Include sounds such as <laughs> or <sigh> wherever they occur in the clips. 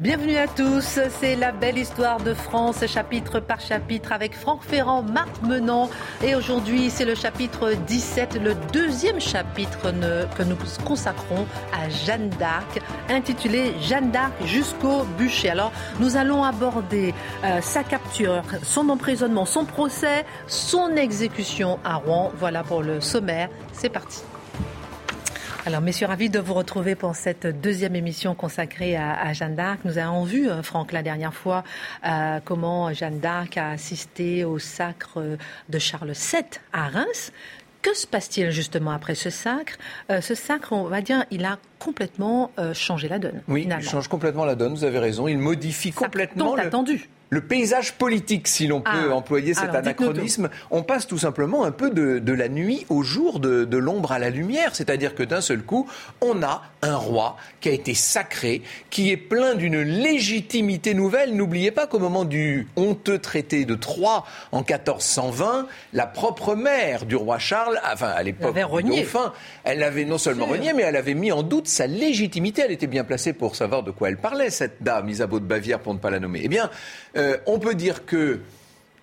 Bienvenue à tous, c'est la belle histoire de France, chapitre par chapitre, avec Franck Ferrand, Marc Menant. Et aujourd'hui, c'est le chapitre 17, le deuxième chapitre que nous consacrons à Jeanne d'Arc, intitulé Jeanne d'Arc jusqu'au bûcher. Alors, nous allons aborder euh, sa capture, son emprisonnement, son procès, son exécution à Rouen. Voilà pour le sommaire. C'est parti. Alors, messieurs, ravis de vous retrouver pour cette deuxième émission consacrée à, Jeanne d'Arc. Nous avons vu, euh, Franck, la dernière fois, euh, comment Jeanne d'Arc a assisté au sacre de Charles VII à Reims. Que se passe-t-il justement après ce sacre? Euh, Ce sacre, on va dire, il a complètement changé la donne. Oui, il change complètement la donne, vous avez raison. Il modifie complètement. le... attendu le paysage politique, si l'on peut ah. employer cet anachronisme, on passe tout simplement un peu de, la nuit au jour, de, l'ombre à la lumière. C'est-à-dire que d'un seul coup, on a un roi qui a été sacré, qui est plein d'une légitimité nouvelle. N'oubliez pas qu'au moment du honteux traité de Troyes en 1420, la propre mère du roi Charles, enfin à l'époque dauphin, elle avait non seulement renié, mais elle avait mis en doute sa légitimité. Elle était bien placée pour savoir de quoi elle parlait, cette dame, Isabeau de Bavière, pour ne pas la nommer. Eh bien, euh, on peut dire que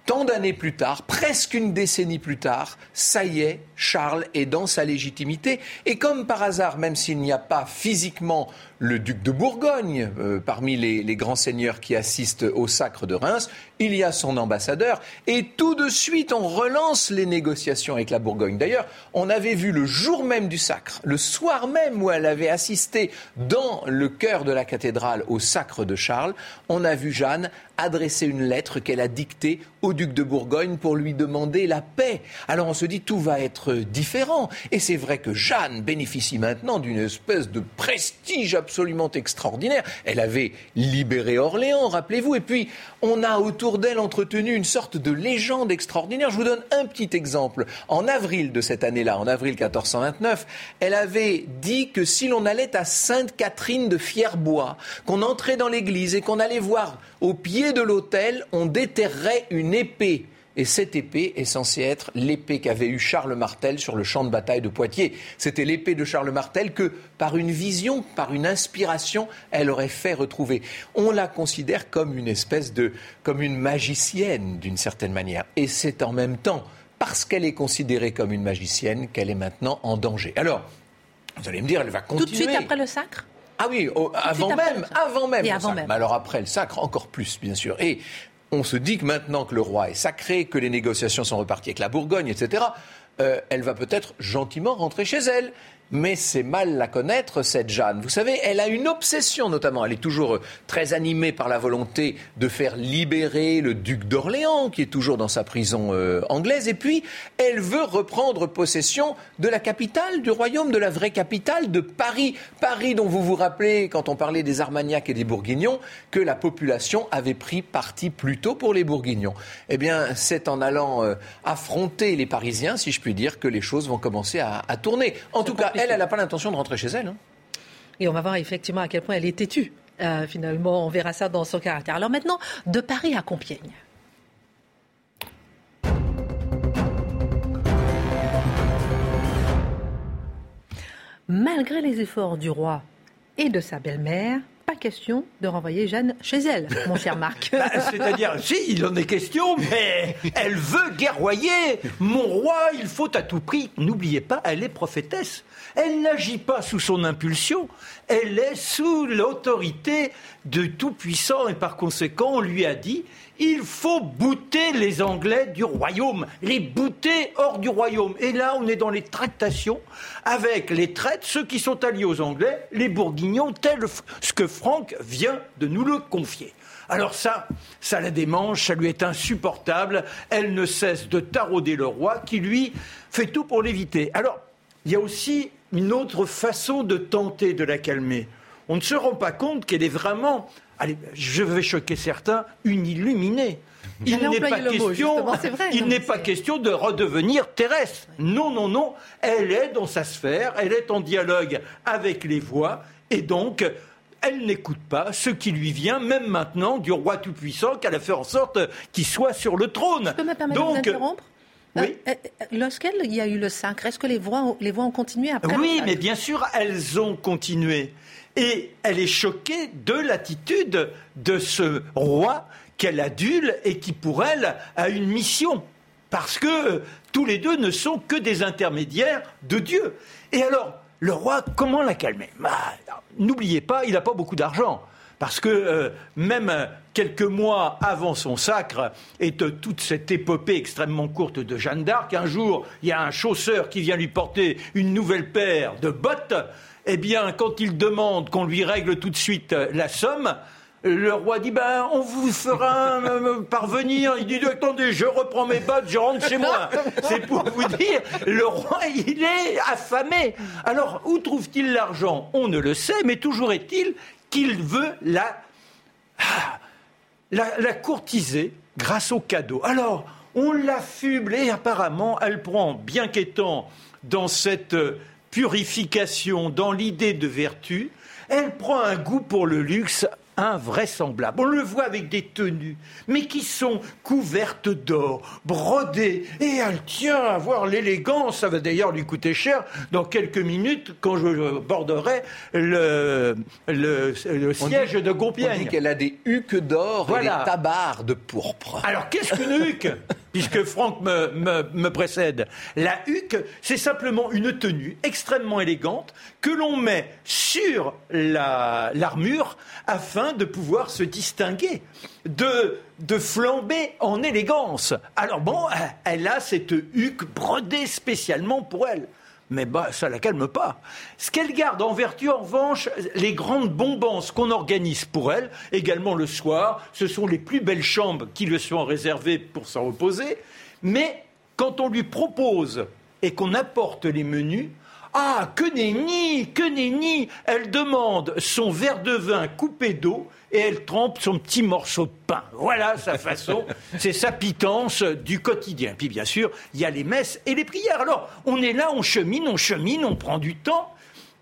tant d'années plus tard, presque une décennie plus tard, ça y est, Charles est dans sa légitimité. Et comme par hasard, même s'il n'y a pas physiquement le duc de Bourgogne euh, parmi les, grands seigneurs qui assistent au sacre de Reims, il y a son ambassadeur. Et tout de suite, on relance les négociations avec la Bourgogne. D'ailleurs, on avait vu le jour même du sacre, le soir même où elle avait assisté dans le cœur de la cathédrale au sacre de Charles, on a vu Jeanne adresser une lettre qu'elle a dictée au duc de Bourgogne pour lui demander la paix. Alors on se dit tout va être différent. Et c'est vrai que Jeanne bénéficie maintenant d'une espèce de prestige absolument extraordinaire. Elle avait libéré Orléans, rappelez-vous. Et puis on a autour d'elle entretenu une sorte de légende extraordinaire. Je vous donne un petit exemple. En avril de cette année-là, en avril 1429, elle avait dit que si l'on allait à Sainte-Catherine de Fierbois, qu'on entrait dans l'église et qu'on allait voir au pied de l'autel, on déterrerait une épée. Et cette épée est censée être l'épée qu'avait eue Charles Martel sur le champ de bataille de Poitiers. C'était l'épée de Charles Martel que, par une vision, par une inspiration, elle aurait fait retrouver. On la considère comme une espèce de, comme une magicienne d'une certaine manière. Et c'est en même temps parce qu'elle est considérée comme une magicienne qu'elle est maintenant en danger. Alors, vous allez me dire, elle va continuer. Tout de suite après le sacre? Ah oui, avant même, avant même, avant même. Mais alors après le sacre, encore plus, bien sûr. Et on se dit que maintenant que le roi est sacré, que les négociations sont reparties avec la Bourgogne, etc., euh, elle va peut-être gentiment rentrer chez elle mais c'est mal la connaître, cette Jeanne. Vous savez, elle a une obsession notamment. Elle est toujours euh, très animée par la volonté de faire libérer le duc d'Orléans, qui est toujours dans sa prison euh, anglaise. Et puis, elle veut reprendre possession de la capitale du royaume, de la vraie capitale de Paris. Paris dont vous vous rappelez, quand on parlait des Armagnacs et des Bourguignons, que la population avait pris parti plutôt pour les Bourguignons. Eh bien, c'est en allant euh, affronter les Parisiens, si je puis dire, que les choses vont commencer à, à tourner. En tout cas, elle, elle n'a pas l'intention de rentrer chez elle. Hein. Et on va voir effectivement à quel point elle est têtue. Euh, finalement, on verra ça dans son caractère. Alors maintenant, de Paris à Compiègne. Malgré les efforts du roi et de sa belle-mère, pas question de renvoyer Jeanne chez elle, mon cher Marc. <laughs> Bah, c'est-à-dire, si, il en est question, mais elle veut guerroyer. Mon roi, il faut à tout prix. N'oubliez pas, elle est prophétesse. Elle n'agit pas sous son impulsion, elle est sous l'autorité de Tout-Puissant et par conséquent, on lui a dit il faut bouter les Anglais du royaume, les bouter hors du royaume. Et là, on est dans les tractations avec les traites, ceux qui sont alliés aux Anglais, les Bourguignons, tel ce que Franck vient de nous le confier. Alors ça, ça la démange, ça lui est insupportable. Elle ne cesse de tarauder le roi qui, lui, fait tout pour l'éviter. Alors, il y a aussi une autre façon de tenter de la calmer. on ne se rend pas compte qu'elle est vraiment, allez, je vais choquer certains, une illuminée. Il n'est pas, question, il n'est pas question de redevenir terrestre. Non, non, non. Elle est dans sa sphère, elle est en dialogue avec les voix, et donc elle n'écoute pas ce qui lui vient, même maintenant, du roi tout-puissant, qu'elle a fait en sorte qu'il soit sur le trône. Je peux me permettre de vous interrompre oui. Euh, euh, lorsqu'il y a eu le sacre, est-ce que les voix, les voix ont continué après Oui, mais bien sûr, elles ont continué. Et elle est choquée de l'attitude de ce roi qu'elle adule et qui, pour elle, a une mission. Parce que euh, tous les deux ne sont que des intermédiaires de Dieu. Et alors, le roi, comment la calmer bah, N'oubliez pas, il n'a pas beaucoup d'argent. Parce que euh, même quelques mois avant son sacre et de toute cette épopée extrêmement courte de Jeanne d'Arc, un jour, il y a un chausseur qui vient lui porter une nouvelle paire de bottes. Eh bien, quand il demande qu'on lui règle tout de suite la somme, le roi dit ben on vous fera euh, parvenir. Il dit attendez, je reprends mes bottes, je rentre chez moi. C'est pour vous dire, le roi il est affamé. Alors où trouve-t-il l'argent? On ne le sait, mais toujours est-il qu'il veut la, la, la courtiser grâce au cadeau. Alors on l'affuble et apparemment elle prend, bien qu'étant dans cette purification, dans l'idée de vertu, elle prend un goût pour le luxe invraisemblable. On le voit avec des tenues, mais qui sont couvertes d'or, brodées, et elle tient à voir l'élégance. Ça va d'ailleurs lui coûter cher dans quelques minutes quand je borderai le, le, siège de Compiègne. On dit qu'elle a des huques d'or et des tabards de pourpre. Alors qu'est-ce qu'une huque <laughs> puisque Franck me, précède. La huque, c'est simplement une tenue extrêmement élégante que l'on met sur l'armure afin de pouvoir se distinguer, de, de flamber en élégance. Alors bon, elle a cette huque brodée spécialement pour elle mais bah, ça la calme pas. Ce qu'elle garde en vertu, en revanche, les grandes bombances qu'on organise pour elle, également le soir, ce sont les plus belles chambres qui lui sont réservées pour s'en reposer. Mais quand on lui propose et qu'on apporte les menus, ah, que nenni, que nenni Elle demande son verre de vin coupé d'eau et elle trempe son petit morceau de pain. Voilà sa façon, <laughs> c'est sa pitance du quotidien. Puis bien sûr, il y a les messes et les prières. Alors, on est là, on chemine, on chemine, on prend du temps.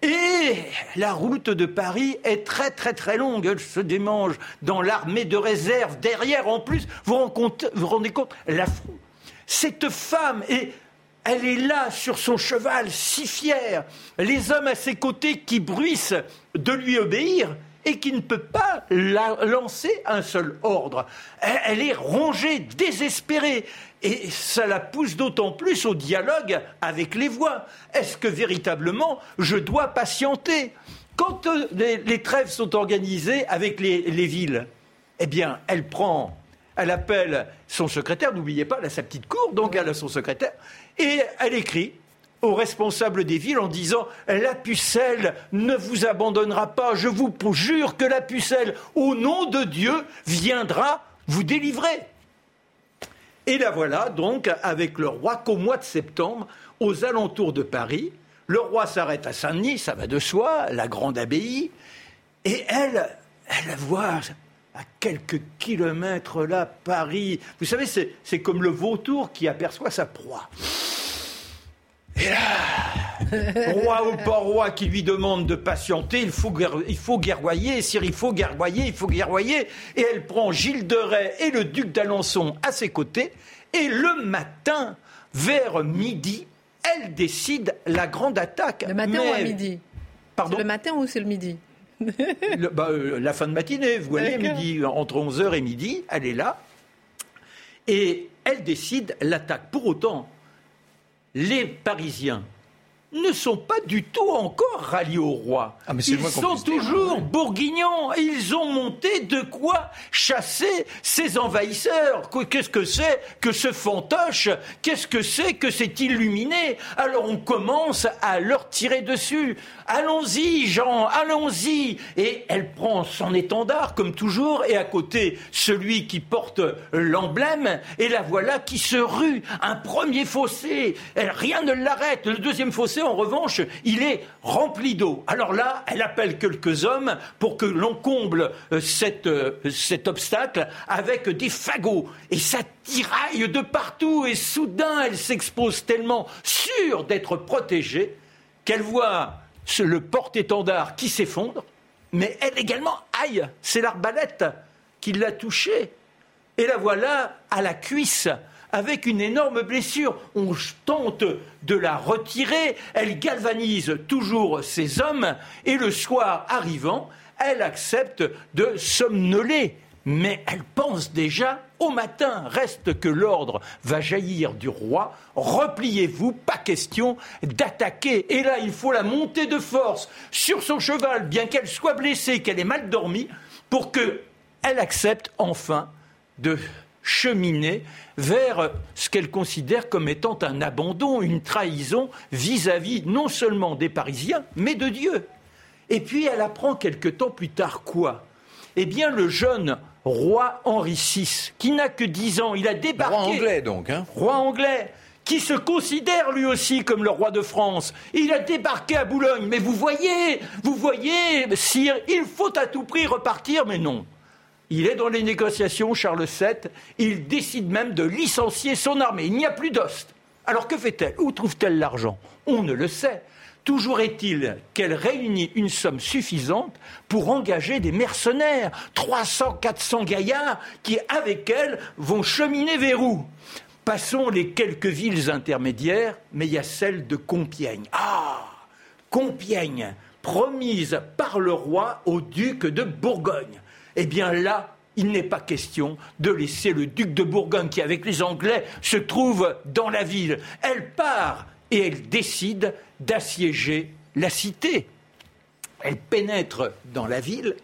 Et la route de Paris est très très très longue. Elle se démange dans l'armée de réserve. Derrière, en plus, vous vous rendez compte, la cette femme, et elle est là sur son cheval, si fière. Les hommes à ses côtés qui bruissent de lui obéir et qui ne peut pas lancer un seul ordre. Elle, est rongée, désespérée. Et ça la pousse d'autant plus au dialogue avec les voix. Est-ce que véritablement je dois patienter? Quand euh, les, trêves sont organisées avec les villes, eh bien, elle prend elle appelle son secrétaire, n'oubliez pas, elle a sa petite cour, donc elle a son secrétaire, et elle écrit aux responsables des villes en disant La pucelle ne vous abandonnera pas, je vous jure que la pucelle, au nom de Dieu, viendra vous délivrer. Et la voilà donc avec le roi qu'au mois de septembre, aux alentours de Paris, le roi s'arrête à Saint-Denis, ça va de soi, la grande abbaye, et elle, elle voit à quelques kilomètres là, Paris. Vous savez, c'est comme le vautour qui aperçoit sa proie. Et là, <laughs> roi ou pas roi qui lui demande de patienter, il faut, il faut guerroyer, Sire, il faut guerroyer, il faut guerroyer. Et elle prend Gilles de Rais et le duc d'Alençon à ses côtés. Et le matin, vers midi, elle décide la grande attaque. Le matin ou à midi? Pardon? Le matin ou c'est le midi? <laughs> Bah, euh, la fin de matinée, vous voyez, midi, entre 11h et midi, elle est là. Et elle décide l'attaque. Pour autant, les Parisiens ne sont pas du tout encore ralliés au roi. Ah, ils sont toujours bourguignons. Ils ont monté de quoi chasser ces envahisseurs. Qu'est-ce que c'est que ce fantoche? Qu'est-ce que c'est que cet illuminé? Alors on commence à leur tirer dessus. Allons-y, Jean, allons-y. Et elle prend son étendard, comme toujours, et à côté, celui qui porte l'emblème, et la voilà qui se rue. Un premier fossé, elle, rien ne l'arrête. Le deuxième fossé, en revanche, il est rempli d'eau. Alors là, elle appelle quelques hommes pour que l'on comble euh, euh, cet obstacle avec des fagots. Et ça tiraille de partout. Et soudain, elle s'expose tellement sûre d'être protégée qu'elle voit le porte-étendard qui s'effondre. Mais elle également, aïe, c'est l'arbalète qui l'a touchée. Et la voilà à la cuisse avec une énorme blessure. On tente de la retirer, elle galvanise toujours ses hommes, et le soir arrivant, elle accepte de somnoler. Mais elle pense déjà au matin. Reste que l'ordre va jaillir du roi. Repliez-vous, pas question d'attaquer. Et là, il faut la monter de force sur son cheval, bien qu'elle soit blessée, qu'elle ait mal dormi, pour qu'elle accepte enfin de cheminer vers ce qu'elle considère comme étant un abandon, une trahison vis-à-vis non seulement des Parisiens, mais de Dieu. Et puis elle apprend quelque temps plus tard quoi? Eh bien, le jeune roi Henri VI, qui n'a que dix ans, il a débarqué. Roi anglais donc, hein Roi anglais qui se considère lui aussi comme le roi de France. Il a débarqué à Boulogne. Mais vous voyez, vous voyez, sire, il faut à tout prix repartir, mais non. Il est dans les négociations, Charles VII. Il décide même de licencier son armée. Il n'y a plus d'ost. Alors que fait-elle? Où trouve-t-elle l'argent? On ne le sait. Toujours est-il qu'elle réunit une somme suffisante pour engager des mercenaires, 300, 400 gaillards qui, avec elle, vont cheminer vers où? Passons les quelques villes intermédiaires, mais il y a celle de Compiègne. Ah Compiègne, promise par le roi au duc de Bourgogne eh bien là, il n'est pas question de laisser le duc de Bourgogne, qui avec les Anglais se trouve dans la ville. Elle part et elle décide d'assiéger la cité. Elle pénètre dans la ville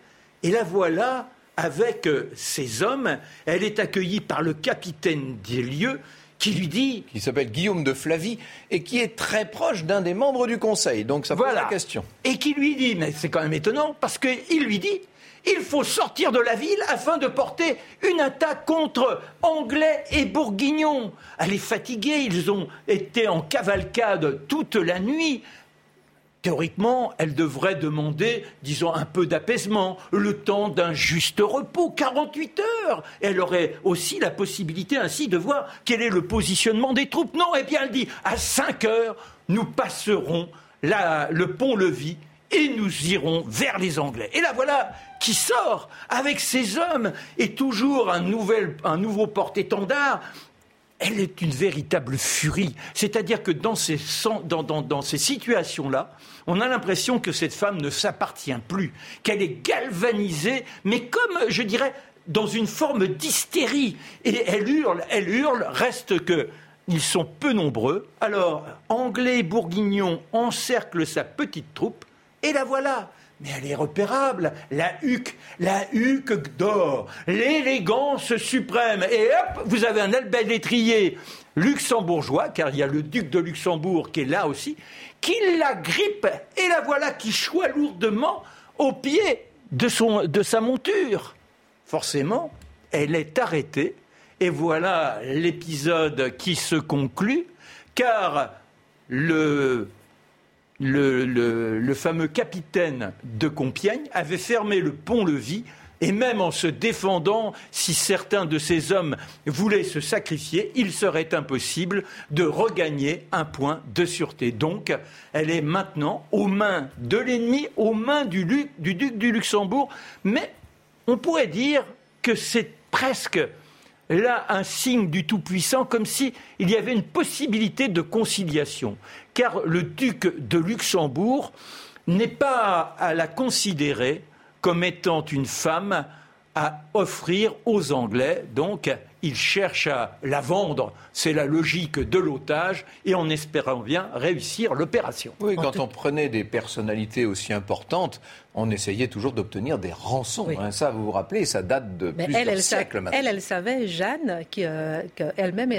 et la voilà avec euh, ses hommes. Elle est accueillie par le capitaine des lieux qui lui dit... Qui s'appelle Guillaume de Flavie et qui est très proche d'un des membres du Conseil. Donc ça pose la question. Et qui lui dit, mais c'est quand même étonnant, parce qu'il lui dit, il faut sortir de la ville afin de porter une attaque contre Anglais et Bourguignons. Elle est fatiguée, ils ont été en cavalcade toute la nuit. Théoriquement, elle devrait demander, disons, un peu d'apaisement, le temps d'un juste repos, 48 heures. Elle aurait aussi la possibilité ainsi de voir quel est le positionnement des troupes. Non, eh bien, elle dit, à 5 heures, nous passerons le pont-levis et nous irons vers les Anglais. Et là voilà qui sort avec ses hommes et toujours un, nouveau porte-étendard. Elle est une véritable furie. C'est-à-dire que dans ces, dans, situations-là, on a l'impression que cette femme ne s'appartient plus, qu'elle est galvanisée, mais comme, je dirais, dans une forme d'hystérie. Et elle hurle, elle hurle, reste que ils sont peu nombreux. Alors, Anglais et Bourguignon encerclent sa petite troupe et la voilà. Mais elle est repérable, la huque, la huque d'or, l'élégance suprême. Et hop, vous avez un bel étrier luxembourgeois, car il y a le duc de Luxembourg qui est là aussi, qui la grippe. Et la voilà qui choit lourdement au pied de sa monture. Forcément, elle est arrêtée. Et voilà l'épisode qui se conclut, car le le, fameux capitaine de Compiègne avait fermé le pont-levis et même en se défendant, si certains de ces hommes voulaient se sacrifier, il serait impossible de regagner un point de sûreté. Donc, elle est maintenant aux mains de l'ennemi, aux mains du, du duc du Luxembourg. Mais on pourrait dire que c'est presque là un signe du Tout-Puissant, comme s'il y avait une possibilité de conciliation. Car le duc de Luxembourg n'est pas à la considérer comme étant une femme à offrir aux Anglais. Donc, il cherche à la vendre. C'est la logique de l'otage et en espérant bien réussir l'opération. Oui, quand on prenait des personnalités aussi importantes, on essayait toujours d'obtenir des rançons. Hein. ça, vous vous rappelez, ça date de plusieurs elle, siècles maintenant. Elle, elle savait, Jeanne, euh, qu'elle-même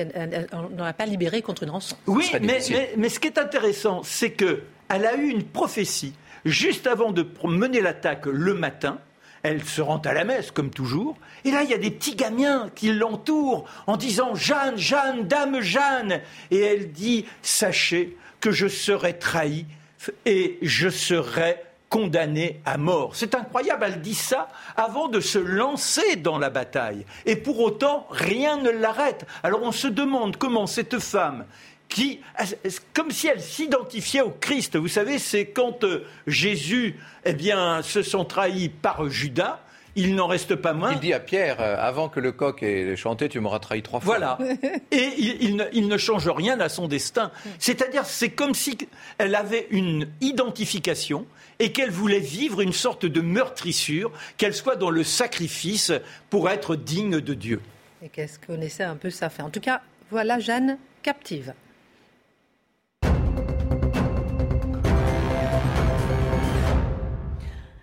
n'aurait pas libéré contre une rançon. Oui, mais, mais, ce qui est intéressant, c'est qu'elle a eu une prophétie juste avant de mener l'attaque le matin elle se rend à la messe, comme toujours. Et là, il y a des petits gamins qui l'entourent en disant Jeanne, Jeanne, Dame Jeanne. Et elle dit Sachez que je serai trahi et je serai condamné à mort. C'est incroyable, elle dit ça avant de se lancer dans la bataille. Et pour autant, rien ne l'arrête. Alors on se demande comment cette femme qui, comme si elle s'identifiait au Christ. Vous savez, c'est quand euh, Jésus, eh bien, se sent trahi par Judas, il n'en reste pas moins. Il dit à Pierre, euh, avant que le coq ait chanté, tu m'auras trahi trois fois. Voilà. <laughs> Et il, ne, change rien à son destin. C'est-à-dire, c'est comme si elle avait une identification et qu'elle voulait vivre une sorte de meurtrissure, qu'elle soit dans le sacrifice pour être digne de Dieu. Et qu'est-ce qu'on essaie un peu ça fait En tout cas, voilà Jeanne captive.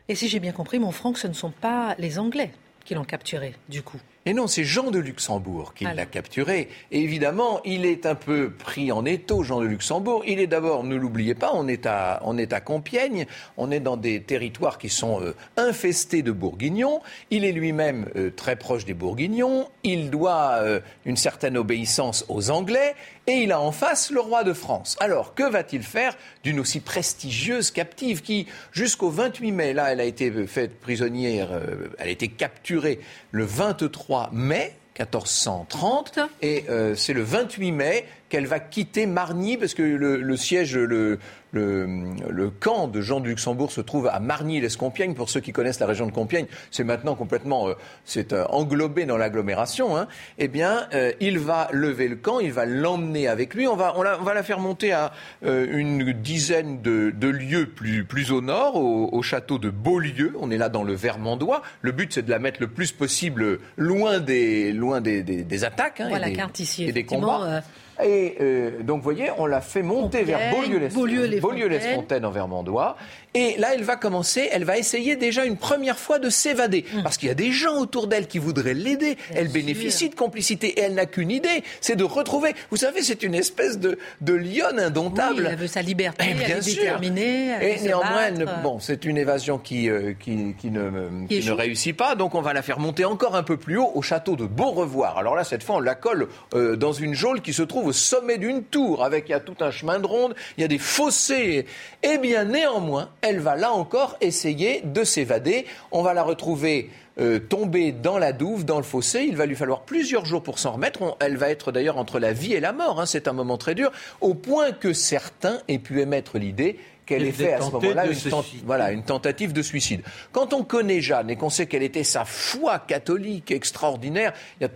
Et si j'ai bien compris, mon Franck, ce ne sont pas les Anglais qui l'ont capturé, du coup. Et non, c'est Jean de Luxembourg qui l'a capturé. Et évidemment, il est un peu pris en étau, Jean de Luxembourg. Il est d'abord, ne l'oubliez pas, on est, à, on est à Compiègne, on est dans des territoires qui sont euh, infestés de bourguignons. Il est lui-même euh, très proche des bourguignons. Il doit euh, une certaine obéissance aux Anglais. Et il a en face le roi de France. Alors, que va-t-il faire d'une aussi prestigieuse captive qui, jusqu'au 28 mai, là, elle a été faite prisonnière, elle a été capturée le 23 mai 1430. Et euh, c'est le 28 mai qu'elle va quitter Margny, parce que le, siège, le, le, camp de Jean de Luxembourg se trouve à Margny-les-Compiègnes. Pour ceux qui connaissent la région de Compiègne, c'est maintenant complètement euh, c'est euh, englobé dans l'agglomération. Hein. Eh bien, il va lever le camp, il va l'emmener avec lui. On va, on, va la faire monter à une dizaine de, lieues plus, plus au nord, au, château de Beaulieu. On est là dans le Vermandois. Le but, c'est de la mettre le plus possible loin des, loin des, attaques hein, et, des, ici, et des combats. Et euh, donc, vous voyez, on l'a fait monter vers Beaulieu-les-Fontaines en Vermandois. Et là, elle va commencer, elle va essayer déjà une première fois de s'évader. Hum. Parce qu'il y a des gens autour d'elle qui voudraient l'aider. Elle bénéficie de complicité et elle n'a qu'une idée, c'est de retrouver. Vous savez, c'est une espèce de, de lionne indomptable. elle veut sa liberté, eh elle est déterminée. et néanmoins, bon, c'est une évasion qui, euh, qui, qui, ne, qui ne réussit pas. Donc, on va la faire monter encore un peu plus haut au château de Beaurevoir. Alors là, cette fois, on la colle euh, dans une geôle qui se trouve au sommet d'une tour, avec il y a tout un chemin de ronde, il y a des fossés. Eh bien, néanmoins, elle va là encore essayer de s'évader. On va la retrouver euh, tombée dans la douve, dans le fossé. Il va lui falloir plusieurs jours pour s'en remettre. elle va être d'ailleurs entre la vie et la mort. Hein. C'est un moment très dur, au point que certains aient pu émettre l'idée qu'elle ait fait à ce moment-là une, voilà, une tentative de suicide. Quand on connaît Jeanne et qu'on sait quelle était sa foi catholique extraordinaire, il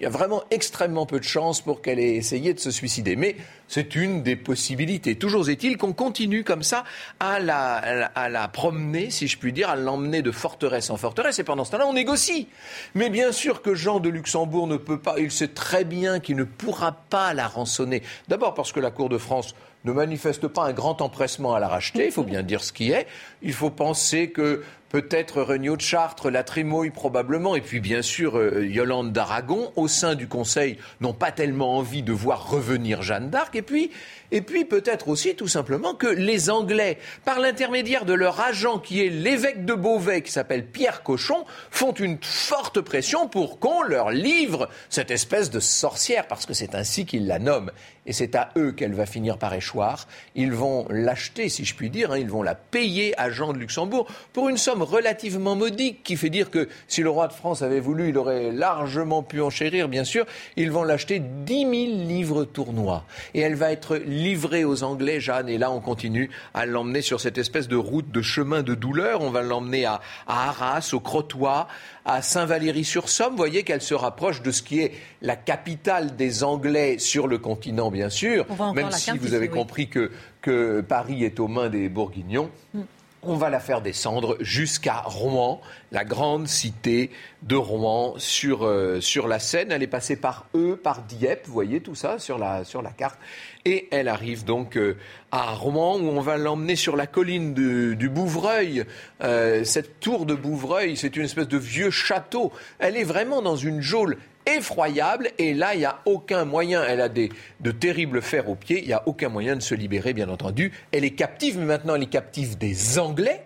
y, a, vraiment extrêmement peu de chances pour qu'elle ait essayé de se suicider. Mais c'est une des possibilités. Toujours est-il qu'on continue comme ça à la, à la promener, si je puis dire, à l'emmener de forteresse en forteresse. Et pendant ce temps-là, on négocie. Mais bien sûr que Jean de Luxembourg ne peut pas, il sait très bien qu'il ne pourra pas la rançonner. D'abord parce que la Cour de France ne manifeste pas un grand empressement à la racheter, il faut bien dire ce qui est. Il faut penser que peut-être Regnault de Chartres, la Trémouille probablement, et puis bien sûr euh, Yolande d'Aragon, au sein du Conseil, n'ont pas tellement envie de voir revenir Jeanne d'Arc. Et puis, et puis peut-être aussi tout simplement que les Anglais, par l'intermédiaire de leur agent qui est l'évêque de Beauvais, qui s'appelle Pierre Cochon, font une forte pression pour qu'on leur livre cette espèce de sorcière, parce que c'est ainsi qu'ils la nomment. Et c'est à eux qu'elle va finir par échoir. Ils vont l'acheter, si je puis dire, hein, ils vont la payer à Jean de Luxembourg pour une somme relativement modique qui fait dire que si le roi de France avait voulu, il aurait largement pu enchérir, bien sûr. Ils vont l'acheter 10 000 livres tournois. Et elle va être livrée aux Anglais, Jeanne. Et là, on continue à l'emmener sur cette espèce de route, de chemin de douleur. On va l'emmener à, Arras, au Crotoy, à Saint-Valery-sur-Somme. Vous voyez qu'elle se rapproche de ce qui est la capitale des Anglais sur le continent, bien sûr. Même si vous avez compris que, que Paris est aux mains des Bourguignons. Mm on va la faire descendre jusqu'à Rouen, la grande cité de Rouen sur, euh, sur la Seine. Elle est passée par E, par Dieppe, vous voyez tout ça sur la, sur la carte. Et elle arrive donc euh, à Rouen où on va l'emmener sur la colline du Bouvreuil. Euh, cette tour de Bouvreuil, c'est une espèce de vieux château. Elle est vraiment dans une geôle effroyable. Et là, il n'y a aucun moyen. Elle a des, de terribles fers aux pieds. Il n'y a aucun moyen de se libérer, bien entendu. Elle est captive, mais maintenant, elle est captive des Anglais.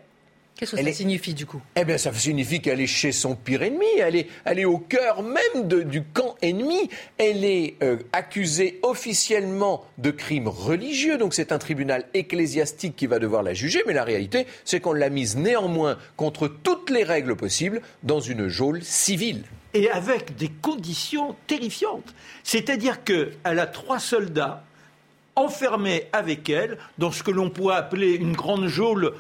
Qu'est-ce que ça signifie du coup? Eh bien, ça signifie qu'elle est chez son pire ennemi. Elle est, elle est au cœur même du camp ennemi. Elle est euh, accusée officiellement de crimes religieux. Donc, c'est un tribunal ecclésiastique qui va devoir la juger. Mais la réalité, c'est qu'on l'a mise néanmoins contre toutes les règles possibles dans une geôle civile et avec des conditions terrifiantes. C'est-à-dire qu'elle a trois soldats enfermée avec elle dans ce que l'on pourrait appeler une grande geôle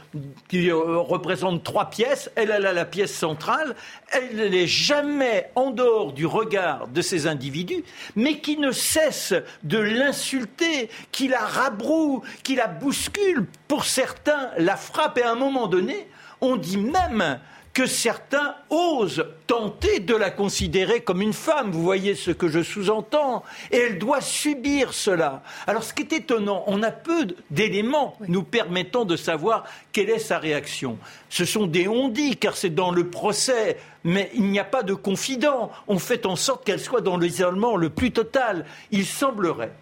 qui euh, représente trois pièces. Elle, elle a la pièce centrale. Elle n'est jamais en dehors du regard de ces individus, mais qui ne cesse de l'insulter, qui la rabroue, qui la bouscule. Pour certains, la frappe. Et à un moment donné, on dit même que certains osent tenter de la considérer comme une femme. Vous voyez ce que je sous-entends. Et elle doit subir cela. Alors ce qui est étonnant, on a peu d'éléments nous permettant de savoir quelle est sa réaction. Ce sont des on-dit, car c'est dans le procès, mais il n'y a pas de confident. On fait en sorte qu'elle soit dans l'isolement le plus total. Il semblerait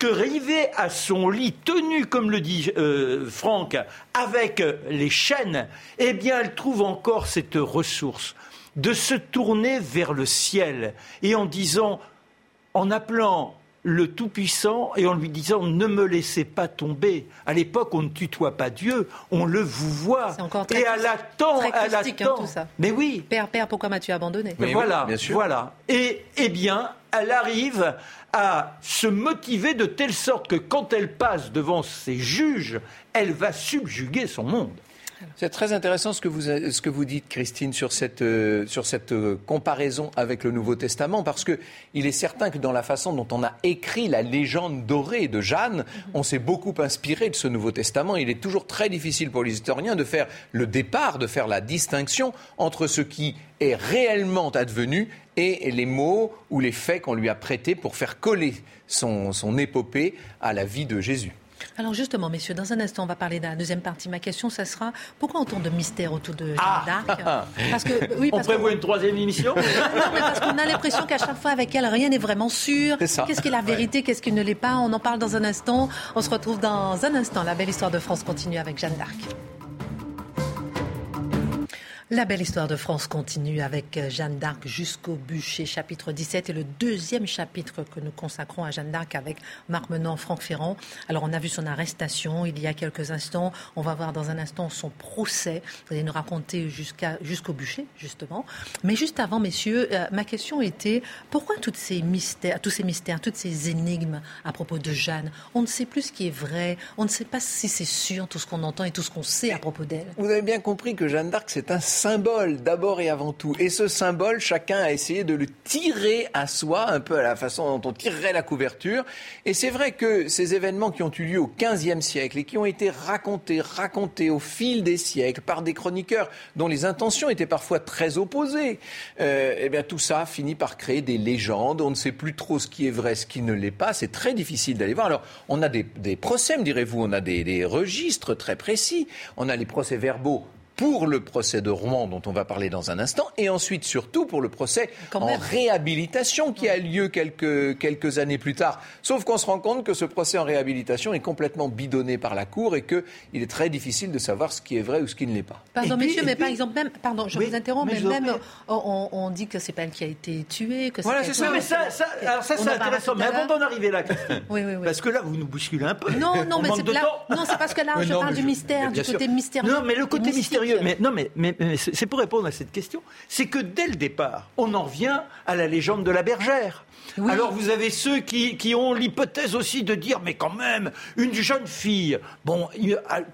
que rivée à son lit, tenu, comme le dit euh, Franck, avec les chaînes, eh bien, elle trouve encore cette ressource de se tourner vers le ciel et en disant, en appelant le Tout-Puissant et en lui disant ne me laissez pas tomber. À l'époque, on ne tutoie pas Dieu, on le vous voit. Encore très et elle attend, elle hein, attend. tout ça. Mais oui. Père, père, pourquoi m'as-tu abandonné? Mais Voilà, voilà. Et eh bien, elle arrive à se motiver de telle sorte que quand elle passe devant ses juges, elle va subjuguer son monde. C'est très intéressant ce que vous, ce que vous dites, Christine, sur cette, euh, sur cette euh, comparaison avec le Nouveau Testament, parce qu'il est certain que dans la façon dont on a écrit la légende dorée de Jeanne, on s'est beaucoup inspiré de ce Nouveau Testament. Il est toujours très difficile pour les historiens de faire le départ, de faire la distinction entre ce qui est réellement advenu et les mots ou les faits qu'on lui a prêtés pour faire coller son, son épopée à la vie de Jésus. Alors justement, messieurs, dans un instant, on va parler de la deuxième partie. Ma question, ça sera pourquoi autant de mystère autour de Jeanne ah d'Arc? <laughs> Parce que, oui, On prévoit une troisième émission? <laughs> Non, mais parce qu'on a l'impression qu'à chaque fois avec elle, rien n'est vraiment sûr. Qu'est-ce qui est la vérité, qu'est-ce qui ne l'est pas? On en parle dans un instant. On se retrouve dans un instant. La belle histoire de France continue avec Jeanne d'Arc. La belle histoire de France continue avec euh, Jeanne d'Arc jusqu'au bûcher, chapitre 17 et le deuxième chapitre que nous consacrons à Jeanne d'Arc avec Marc Menant, Franck Ferrand. Alors on a vu son arrestation il y a quelques instants, on va voir dans un instant son procès. Vous allez nous raconter jusqu'au bûcher, justement. Mais juste avant, messieurs, euh, ma question était pourquoi toutes ces mystères, tous ces mystères, toutes ces énigmes à propos de Jeanne? On ne sait plus ce qui est vrai, on ne sait pas si c'est sûr tout ce qu'on entend et tout ce qu'on sait à propos d'elle. Vous avez bien compris que Jeanne d'Arc, c'est un symbole d'abord et avant tout. Et ce symbole, chacun a essayé de le tirer à soi, un peu à la façon dont on tirerait la couverture. Et c'est vrai que ces événements qui ont eu lieu au XVe siècle et qui ont été racontés, racontés au fil des siècles par des chroniqueurs dont les intentions étaient parfois très opposées, euh, eh bien tout ça finit par créer des légendes. On ne sait plus trop ce qui est vrai, ce qui ne l'est pas. C'est très difficile d'aller voir. Alors, on a des, procès, me direz-vous, on a des registres très précis. On a les procès verbaux pour le procès de Rouen dont on va parler dans un instant, et ensuite surtout pour le procès en réhabilitation qui a lieu quelques, quelques années plus tard. Sauf qu'on se rend compte que ce procès en réhabilitation est complètement bidonné par la Cour et qu'il est très difficile de savoir ce qui est vrai ou ce qui ne l'est pas. Pardon, monsieur, mais par exemple, même, pardon, je vous interromps, mais, même on, dit que c'est pas elle qui a été tuée, que Voilà, c'est ça, mais ça, ça, alors ça c'est intéressant. Mais avant d'en arriver là, oui, oui, oui. parce que là, vous nous bousculez un peu. Non, non, mais c'est parce que là, je parle du mystère, du côté mystérieux. Non, mais le côté mystérieux mais, non, mais, mais, c'est pour répondre à cette question. C'est que dès le départ, on en revient à la légende de la bergère. Alors vous avez ceux qui, qui ont l'hypothèse aussi de dire, mais quand même, une jeune fille, bon,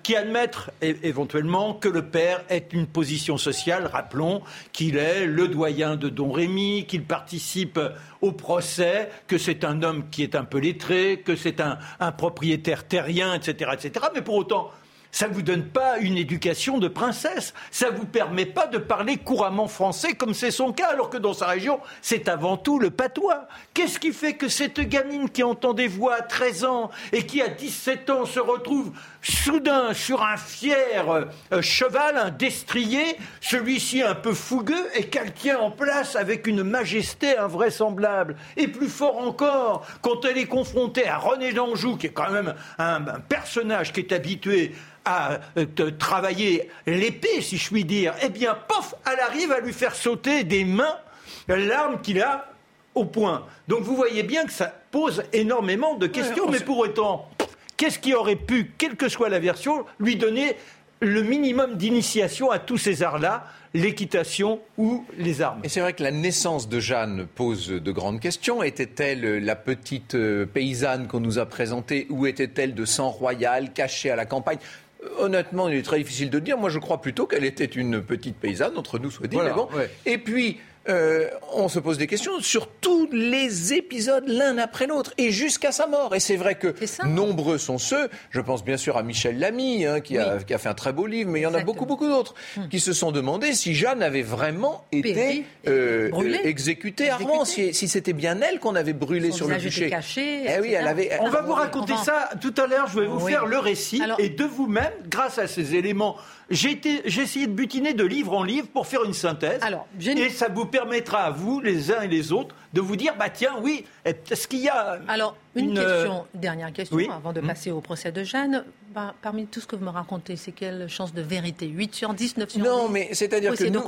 qui admettre éventuellement que le père ait une position sociale. Rappelons qu'il est le doyen de Don Rémy, qu'il participe au procès, que c'est un homme qui est un peu lettré, que c'est un, un propriétaire terrien, etc., etc. Mais pour autant, ça ne vous donne pas une éducation de princesse. Ça ne vous permet pas de parler couramment français comme c'est son cas, alors que dans sa région, c'est avant tout le patois. Qu'est-ce qui fait que cette gamine qui entend des voix à 13 ans et qui à 17 ans se retrouve soudain sur un fier euh, cheval, un destrier, celui-ci un peu fougueux, et qu'elle tient en place avec une majesté invraisemblable. Et plus fort encore, quand elle est confrontée à René d'Anjou, qui est quand même un personnage qui est habitué à euh, travailler l'épée, si je puis dire, eh bien, pof, elle arrive à lui faire sauter des mains l'arme qu'il a au point. Donc vous voyez bien que ça pose énormément de questions, mais pour autant, qu'est-ce qui aurait pu, quelle que soit la version, lui donner le minimum d'initiation à tous ces arts-là l'équitation ou les armes? Et c'est vrai que la naissance de Jeanne pose de grandes questions. Était-elle la petite euh, paysanne qu'on nous a présentée ou était-elle de sang royal, cachée à la campagne? Honnêtement, il est très difficile de dire. Moi, je crois plutôt qu'elle était une petite paysanne, entre nous soit dit. bon. Et puis, euh, on se pose des questions sur tous les épisodes l'un après l'autre et jusqu'à sa mort. Et c'est vrai que nombreux sont ceux, je pense bien sûr à Michel Lamy, hein, qui, a, fait un très beau livre, mais il y en a beaucoup, beaucoup d'autres, hum. qui se sont demandé si Jeanne avait vraiment été euh, exécutée à Rouen, si, c'était bien elle qu'on avait brûlé sur le bûcher. Caché, eh oui, elle avait, on va vous raconter ça tout à l'heure, je vais vous faire le récit, et de vous-même, grâce à ces éléments j'ai essayé de butiner de livre en livre pour faire une synthèse. Alors, et ça vous permettra à vous, les uns et les autres, de vous dire, bah tiens, oui, est-ce qu'il y a... Alors, une, question, dernière question, avant de mmh. passer au procès de Jeanne parmi tout ce que vous me racontez, c'est quelle chance de vérité? 8 sur 10, 9 sur 10 Non, mais c'est-à-dire que nous,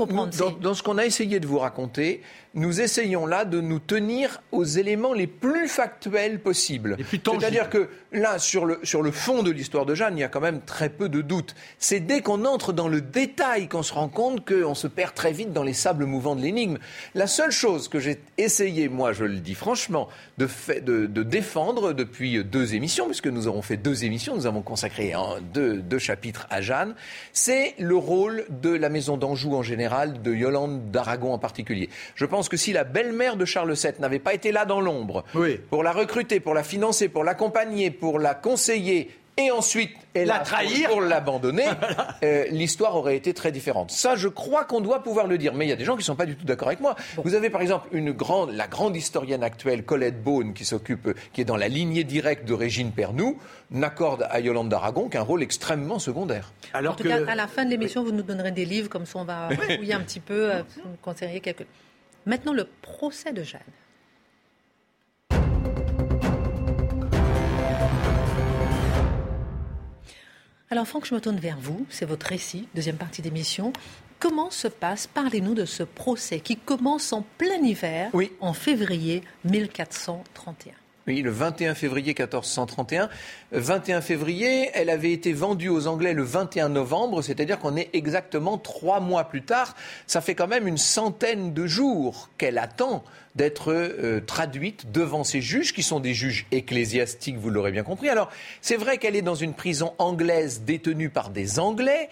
dans, ce qu'on a essayé de vous raconter, nous essayons là de nous tenir aux éléments les plus factuels possibles. C'est-à-dire que là, sur le, sur le fond de l'histoire de Jeanne, il y a quand même très peu de doutes. C'est dès qu'on entre dans le détail qu'on se rend compte qu'on se perd très vite dans les sables mouvants de l'énigme. La seule chose que j'ai essayé, moi je le dis franchement, de, fait, de, de défendre depuis deux émissions, puisque nous avons fait deux émissions, nous avons consacré deux, chapitres à Jeanne, c'est le rôle de la maison d'Anjou en général, de Yolande d'Aragon en particulier. Je pense que si la belle-mère de Charles VII n'avait pas été là dans l'ombre, pour la recruter, pour la financer, pour l'accompagner, pour la conseiller et ensuite la trahir pour, l'abandonner, <laughs> euh, l'histoire aurait été très différente. Ça, je crois qu'on doit pouvoir le dire. Mais il y a des gens qui ne sont pas du tout d'accord avec moi. Vous avez par exemple une grande, la grande historienne actuelle, Colette Beaune, qui s'occupe, qui est dans la lignée directe de Régine Pernoud, n'accorde à Yolande d'Aragon qu'un rôle extrêmement secondaire. Alors en tout cas, à la fin de l'émission, vous nous donnerez des livres, comme ça on va fouiller un petit peu, euh, vous nous conseilleriez quelques. Maintenant, le procès de Jeanne. Alors Franck, je me tourne vers vous, c'est votre récit, deuxième partie d'émission. Comment se passe, parlez-nous de ce procès qui commence en plein hiver, en février 1431 oui, le 21 février 1431. 21 février, elle avait été vendue aux Anglais le 21 novembre, c'est-à-dire qu'on est exactement trois mois plus tard. Ça fait quand même une centaine de jours qu'elle attend d'être euh, traduite devant ces juges, qui sont des juges ecclésiastiques, vous l'aurez bien compris. Alors, c'est vrai qu'elle est dans une prison anglaise détenue par des Anglais,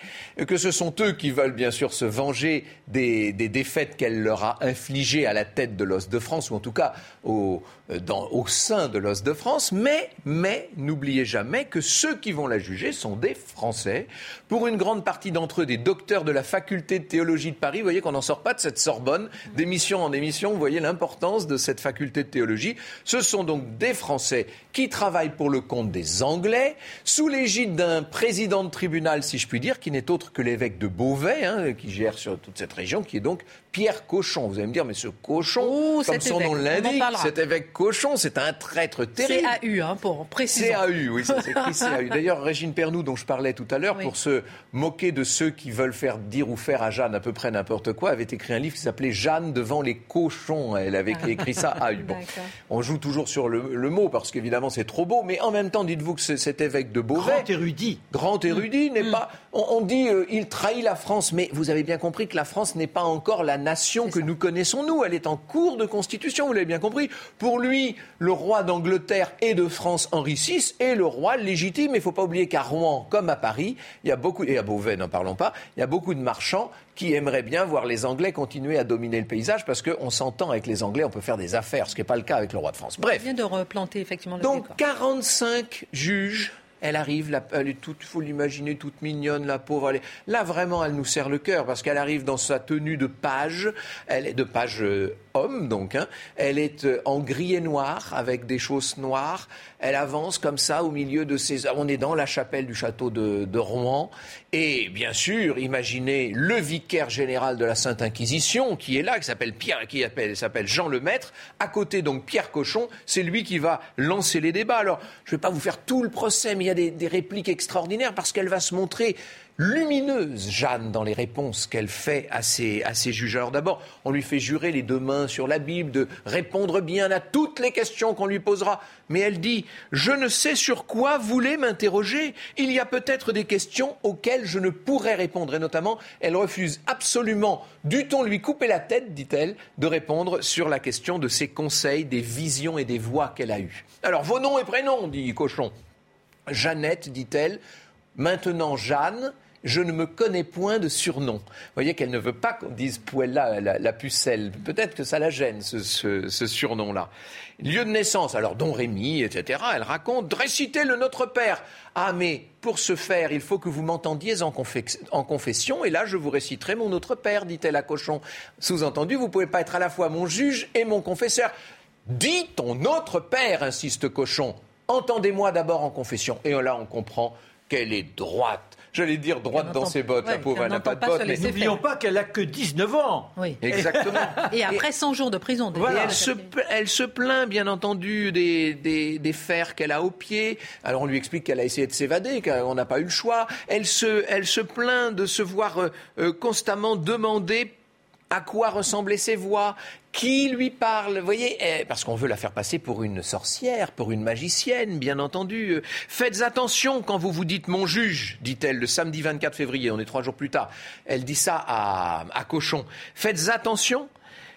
que ce sont eux qui veulent bien sûr se venger des, défaites qu'elle leur a infligées à la tête de l'os de France, ou en tout cas au, euh, au sein de l'os de France, mais, mais n'oubliez jamais que ceux qui vont la juger sont des Français. Pour une grande partie d'entre eux, des docteurs de la faculté de théologie de Paris, vous voyez qu'on n'en sort pas de cette Sorbonne, d'émission en émission, vous voyez l'importance de cette faculté de théologie. Ce sont donc des Français qui travaillent pour le compte des Anglais, sous l'égide d'un président de tribunal, si je puis dire, qui n'est autre que l'évêque de Beauvais, hein, qui gère sur toute cette région, qui est donc Pierre Cochon. Vous allez me dire, mais ce Cochon, comme son nom l'indique, cet évêque Cochon, c'est un traître terrible. CAU, hein, pour préciser. CAU, oui, ça <laughs> s'écrit CAU. D'ailleurs, Régine Pernoud, dont je parlais tout à l'heure, pour se moquer de ceux qui veulent faire dire ou faire à Jeanne à peu près n'importe quoi, avait écrit un livre qui s'appelait Jeanne devant les cochons. Elle avait ah. écrit ça à Bon, on joue toujours sur le, mot parce qu'évidemment c'est trop beau, mais en même temps, dites-vous que cet évêque de Beauvais, grand érudit, grand érudit, n'est mm. pas. On, dit euh, il trahit la France, mais vous avez bien compris que la France n'est pas encore la nation que nous connaissons nous. Elle est en cours de constitution, vous l'avez bien compris. Pour lui, le roi d'Angleterre et de France Henri VI est le roi légitime. Il ne faut pas oublier qu'à Rouen, comme à Paris, il y a beaucoup et à Beauvais, n'en parlons pas, il y a beaucoup de marchands qui aimerait bien voir les Anglais continuer à dominer le paysage parce qu'on s'entend avec les Anglais, on peut faire des affaires, ce qui n'est pas le cas avec le roi de France. Bref. vient de replanter effectivement le Donc 45 juges elle arrive, elle est toute, faut l'imaginer, toute mignonne, la pauvre. là, vraiment, elle nous serre le cœur parce qu'elle arrive dans sa tenue de page. Elle est de page euh, homme, donc. Hein. Elle est euh, en gris et noir, avec des chausses noires. Elle avance comme ça au milieu de ces... On est dans la chapelle du château de, Rouen. Et bien sûr, imaginez le vicaire général de la Sainte Inquisition qui est là, qui s'appelle Pierre, qui s'appelle Jean Lemaître. À côté, donc, Pierre Cochon. C'est lui qui va lancer les débats. Alors, je ne vais pas vous faire tout le procès, mais il y a des répliques extraordinaires parce qu'elle va se montrer lumineuse, Jeanne, dans les réponses qu'elle fait à ses, juges. Alors d'abord, on lui fait jurer les deux mains sur la Bible de répondre bien à toutes les questions qu'on lui posera. Mais elle dit, je ne sais sur quoi voulez m'interroger. Il y a peut-être des questions auxquelles je ne pourrais répondre. Et notamment, elle refuse absolument, dût-on lui couper la tête, dit-elle, de répondre sur la question de ses conseils, des visions et des voix qu'elle a eues. Alors, vos noms et prénoms, dit Cochon. Jeannette, dit-elle. Maintenant, Jeanne je ne me connais point de surnom. Vous voyez qu'elle ne veut pas qu'on dise Puella, la, pucelle. Peut-être que ça la gêne, ce, surnom-là. Lieu de naissance, alors Don Rémy, etc. Elle raconte récitez le Notre Père. Ah, mais pour ce faire, il faut que vous m'entendiez en, en, confession, et là, je vous réciterai mon Notre Père, dit-elle à Cochon. Sous-entendu, vous pouvez pas être à la fois mon juge et mon confesseur. Dis ton Notre Père, insiste Cochon. Entendez-moi d'abord en confession. Et là, on comprend qu'elle est droite j'allais dire, droite dans ses bottes. la pauvre, elle n'a pas de bottes. Mais n'oublions pas qu'elle a que 19 ans. Oui. Exactement. <laughs> Et après 100 jours de prison. elle, se, elle, se, plaint, bien entendu, des, des, fers qu'elle a aux pieds. Alors on lui explique qu'elle a essayé de s'évader, qu'on n'a pas eu le choix. Elle se, elle se plaint de se voir euh, euh, constamment demander à quoi ressemblaient ses voix, qui lui parle, vous voyez, eh, parce qu'on veut la faire passer pour une sorcière, pour une magicienne, bien entendu. Faites attention quand vous vous dites mon juge, dit-elle le samedi 24 février, on est trois jours plus tard. Elle dit ça à, à Cochon. Faites attention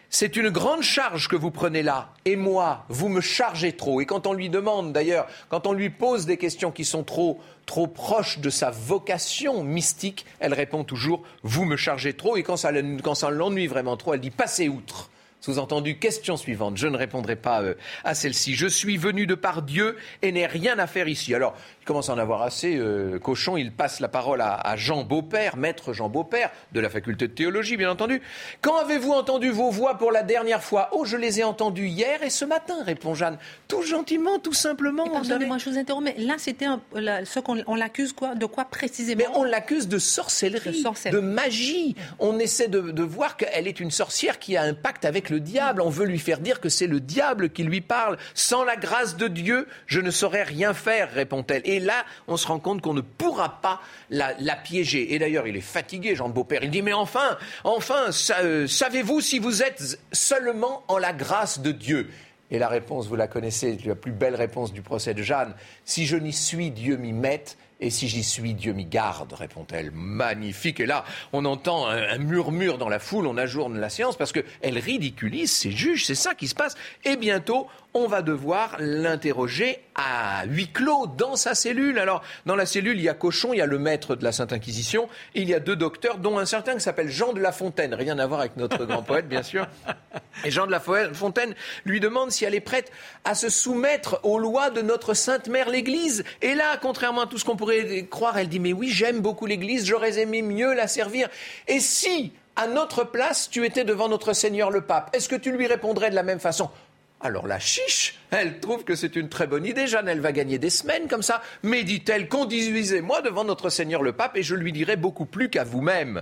c'est une grande charge que vous prenez là. Et moi, vous me chargez trop. Et quand on lui demande, d'ailleurs, quand on lui pose des questions qui sont trop, trop proches de sa vocation mystique, elle répond toujours, vous me chargez trop. Et quand ça, quand l'ennuie vraiment trop, elle dit, passez outre. Sous-entendu, question suivante. Je ne répondrai pas euh, à celle-ci. Je suis venu de par Dieu et n'ai rien à faire ici. Alors, commence à en avoir assez. Euh, cochon, il passe la parole à, Jean Beaupère, maître Jean Beaupère, de la faculté de théologie, bien entendu. Quand avez-vous entendu vos voix pour la dernière fois? Oh, je les ai entendues hier et ce matin, répond Jeanne. Tout gentiment, tout simplement. Pardonnez-moi, je vous interromps, mais là, c'était ce qu'on on l'accuse quoi? De quoi précisément? Mais on l'accuse de sorcellerie, de, magie. On essaie de, de voir qu'elle est une sorcière qui a un pacte avec le diable. On veut lui faire dire que c'est le diable qui lui parle. Sans la grâce de Dieu, je ne saurais rien faire, répond-elle. Et là, on se rend compte qu'on ne pourra pas la, piéger. Et d'ailleurs, il est fatigué, Jean de Beaupère. Il dit, mais enfin, enfin, euh, savez-vous si vous êtes seulement en la grâce de Dieu? Et la réponse, vous la connaissez, la plus belle réponse du procès de Jeanne. Si je n'y suis, Dieu m'y mette. Et si j'y suis, Dieu m'y garde, répond-elle. Magnifique. Et là, on entend un, murmure dans la foule, on ajourne la séance parce qu'elle ridiculise ses juges. C'est ça qui se passe. Et bientôt, on va devoir l'interroger à huis clos dans sa cellule. Alors, dans la cellule, il y a Cochon, il y a le maître de la Sainte Inquisition, il y a deux docteurs, dont un certain qui s'appelle Jean de La Fontaine. Rien à voir avec notre grand poète, bien sûr. <laughs> Et Jean de La Fontaine lui demande si elle est prête à se soumettre aux lois de notre Sainte Mère l'Église. Et là, contrairement à tout ce qu'on pourrait croire, elle dit, mais oui, j'aime beaucoup l'Église, j'aurais aimé mieux la servir. Et si, à notre place, tu étais devant notre Seigneur le Pape, est-ce que tu lui répondrais de la même façon? Alors la chiche, elle trouve que c'est une très bonne idée. Jeanne, elle va gagner des semaines comme ça. Mais dit-elle, conduisez-moi devant notre Seigneur le Pape et je lui dirai beaucoup plus qu'à vous-même.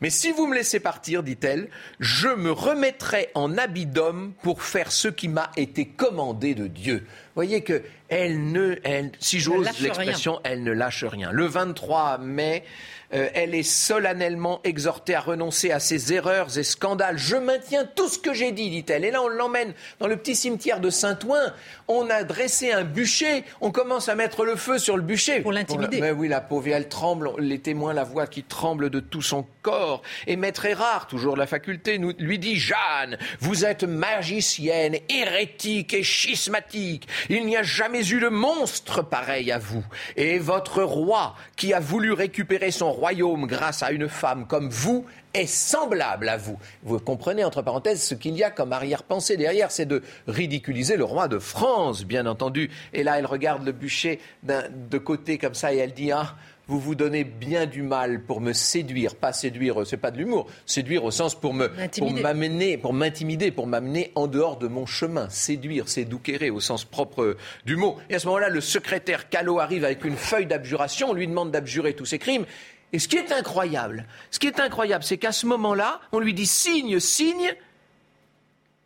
Mais si vous me laissez partir, dit-elle, je me remettrai en habit d'homme pour faire ce qui m'a été commandé de Dieu. Voyez que elle ne, si j'ose l'expression, elle ne lâche rien. Le 23 mai, euh, elle est solennellement exhortée à renoncer à ses erreurs et scandales. Je maintiens tout ce que j'ai dit, dit-elle. Et là, on l'emmène dans le petit cimetière de Saint-Ouen. On a dressé un bûcher. On commence à mettre le feu sur le bûcher. Pour l'intimider. Mais oui, la pauvre, elle tremble. Les témoins la voient qui tremble de tout son corps. Et Maître Erard, toujours de la faculté, nous, lui dit Jeanne, vous êtes magicienne, hérétique et schismatique. Il n'y a jamais eu de monstre pareil à vous. Et votre roi, qui a voulu récupérer son royaume grâce à une femme comme vous est semblable à vous. Vous comprenez, entre parenthèses, ce qu'il y a comme arrière-pensée derrière, c'est de ridiculiser le roi de France, bien entendu. Et là, elle regarde le bûcher de côté comme ça et elle dit, ah, vous vous donnez bien du mal pour me séduire, pas séduire, c'est pas de l'humour, séduire au sens pour me, pour m'amener, pour m'intimider, pour m'amener en dehors de mon chemin. Séduire, c'est douquérer au sens propre du mot. Et à ce moment-là, le secrétaire Callot arrive avec une feuille d'abjuration, on lui demande d'abjurer tous ses crimes. Et ce qui est incroyable, ce qui est incroyable, c'est qu'à ce moment-là, on lui dit signe, signe,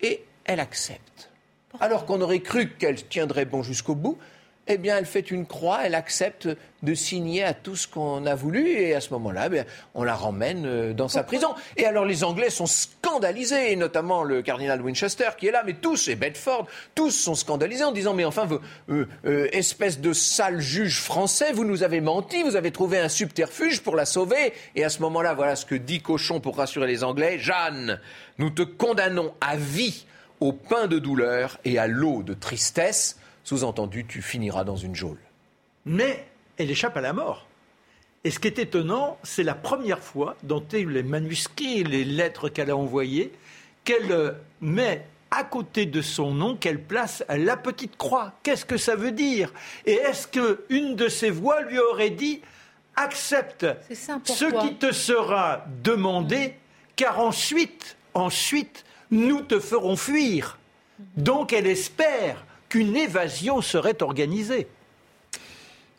et elle accepte. Alors qu'on aurait cru qu'elle tiendrait bon jusqu'au bout, eh bien, elle fait une croix, elle accepte de signer à tout ce qu'on a voulu, et à ce moment-là, eh on la ramène euh, dans sa prison. Et alors, les Anglais sont scandalisés, notamment le cardinal Winchester qui est là, mais tous, et Bedford, tous sont scandalisés en disant, mais enfin, vous, euh, euh, espèce de sale juge français, vous nous avez menti, vous avez trouvé un subterfuge pour la sauver. Et à ce moment-là, voilà ce que dit Cochon pour rassurer les Anglais. Jeanne, nous te condamnons à vie au pain de douleur et à l'eau de tristesse sous-entendu, tu finiras dans une geôle. Mais elle échappe à la mort. Et ce qui est étonnant, c'est la première fois dans les manuscrits, les lettres qu'elle a envoyées, qu'elle euh, met à côté de son nom, qu'elle place la petite croix. Qu'est-ce que ça veut dire? Et est-ce qu'une de ses voix lui aurait dit accepte ce qui te sera demandé, car ensuite, ensuite, nous te ferons fuir. Donc elle espère qu'une évasion serait organisée.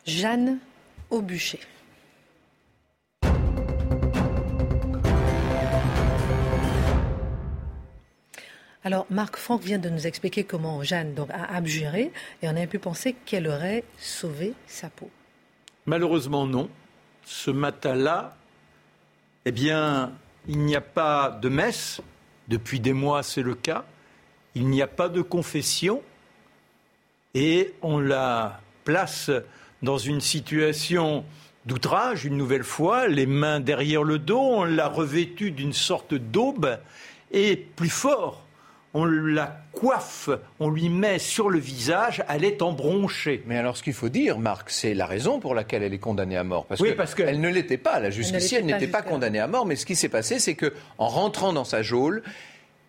Jeanne Aubuchet. Alors, Marc Franck vient de nous expliquer comment Jeanne donc, a abjuré et on a pu penser qu'elle aurait sauvé sa peau. Malheureusement, non. Ce matin-là, eh bien, il n'y a pas de messe. Depuis des mois, c'est le cas. Il n'y a pas de confession et on la place dans une situation d'outrage, une nouvelle fois, les mains derrière le dos, on l'a revêtue d'une sorte d'aube, et plus fort, on la coiffe, on lui met sur le visage, elle est embronchée. Mais alors ce qu'il faut dire, Marc, c'est la raison pour laquelle elle est condamnée à mort. Parce oui, parce qu'elle ne l'était pas, là, jusqu'ici, elle n'était pas, pas condamnée à mort, mais ce qui s'est passé, c'est qu'en rentrant dans sa geôle,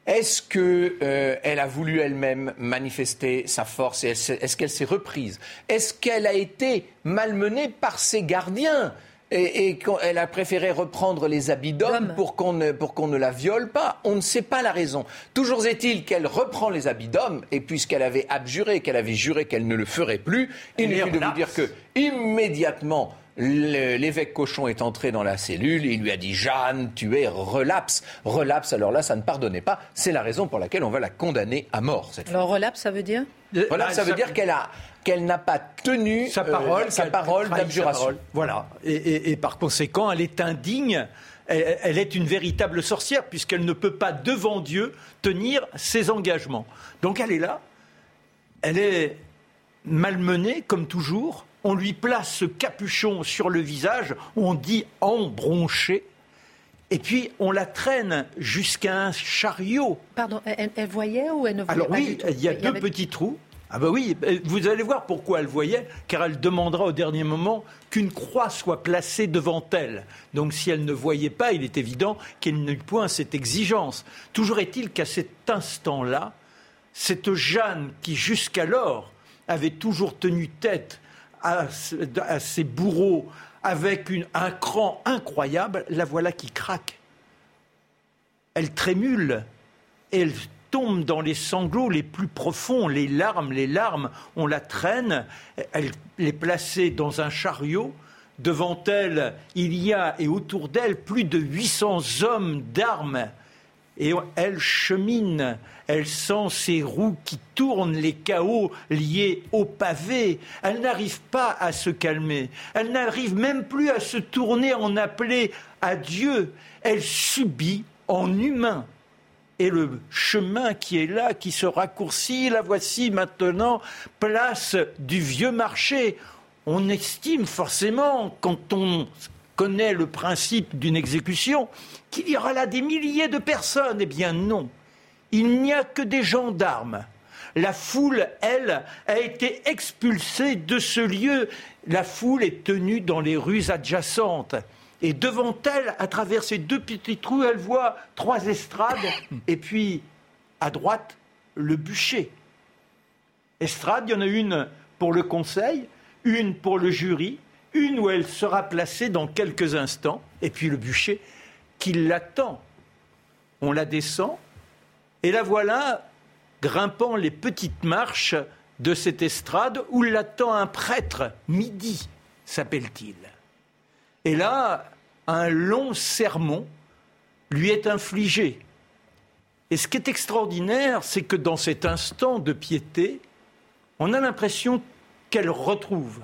est-ce qu'elle euh, a voulu elle-même manifester sa force et est-ce qu'elle s'est reprise? Est-ce qu'elle a été malmenée par ses gardiens? Et, qu'elle a préféré reprendre les habits d'homme pour qu'on ne, ne la viole pas? On ne sait pas la raison. Toujours est-il qu'elle reprend les habits d'homme, et puisqu'elle avait abjuré, qu'elle avait juré qu'elle ne le ferait plus, il est de vous dire que immédiatement l'évêque Cochon est entré dans la cellule et il lui a dit Jeanne, tu es relapse. Relapse, alors là, ça ne pardonnait pas. C'est la raison pour laquelle on va la condamner à mort. Cette alors relapse, ça veut dire Relapse, ça veut dire qu'elle a qu'elle n'a pas tenu sa parole, euh, sa parole d'abjuration. Voilà. Et, par conséquent, elle est indigne. elle est une véritable sorcière puisqu'elle ne peut pas devant Dieu tenir ses engagements. Donc elle est là. Elle est malmenée comme toujours on lui place ce capuchon sur le visage, on dit embronché, et puis on la traîne jusqu'à un chariot. Pardon, elle, voyait ou elle ne voyait Alors oui, il y a deux petits trous. Ah ben oui, vous allez voir pourquoi elle voyait, car elle demandera au dernier moment qu'une croix soit placée devant elle. Donc si elle ne voyait pas, il est évident qu'elle n'eut point cette exigence. Toujours est-il qu'à cet instant-là, cette Jeanne qui jusqu'alors avait toujours tenu tête à, ses bourreaux avec un cran incroyable, la voilà qui craque. Elle trémule, elle tombe dans les sanglots les plus profonds, les larmes, les larmes, on la traîne, elle est placée dans un chariot, devant elle, il y a, et autour d'elle, plus de 800 hommes d'armes et elle chemine, elle sent ses roues qui tournent, les chaos liés au pavé. Elle n'arrive pas à se calmer, elle n'arrive même plus à se tourner en appeler à Dieu. Elle subit en humain. Et le chemin qui est là, qui se raccourcit, la voici maintenant, place du vieux marché. On estime forcément, quand on connaît le principe d'une exécution, qu'il y aura là des milliers de personnes. Eh bien non, il n'y a que des gendarmes. La foule, elle, a été expulsée de ce lieu. La foule est tenue dans les rues adjacentes. Et devant elle, à travers ces deux petits trous, elle voit trois estrades <coughs> et puis à droite, le bûcher. Estrade, il y en a une pour le conseil, une pour le jury, une où elle sera placée dans quelques instants, et puis le bûcher qui l'attend. On la descend, et la voilà grimpant les petites marches de cette estrade où l'attend un prêtre, midi s'appelle-t-il. Et là, un long sermon lui est infligé. Et ce qui est extraordinaire, c'est que dans cet instant de piété, on a l'impression qu'elle retrouve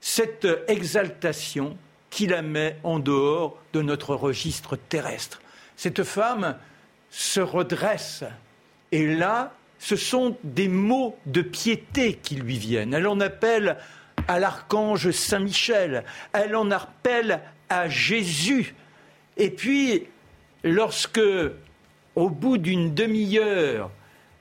cette exaltation qui la met en dehors de notre registre terrestre. Cette femme se redresse et là, ce sont des mots de piété qui lui viennent. Elle en appelle à l'archange Saint Michel, elle en appelle à Jésus. Et puis, lorsque, au bout d'une demi-heure,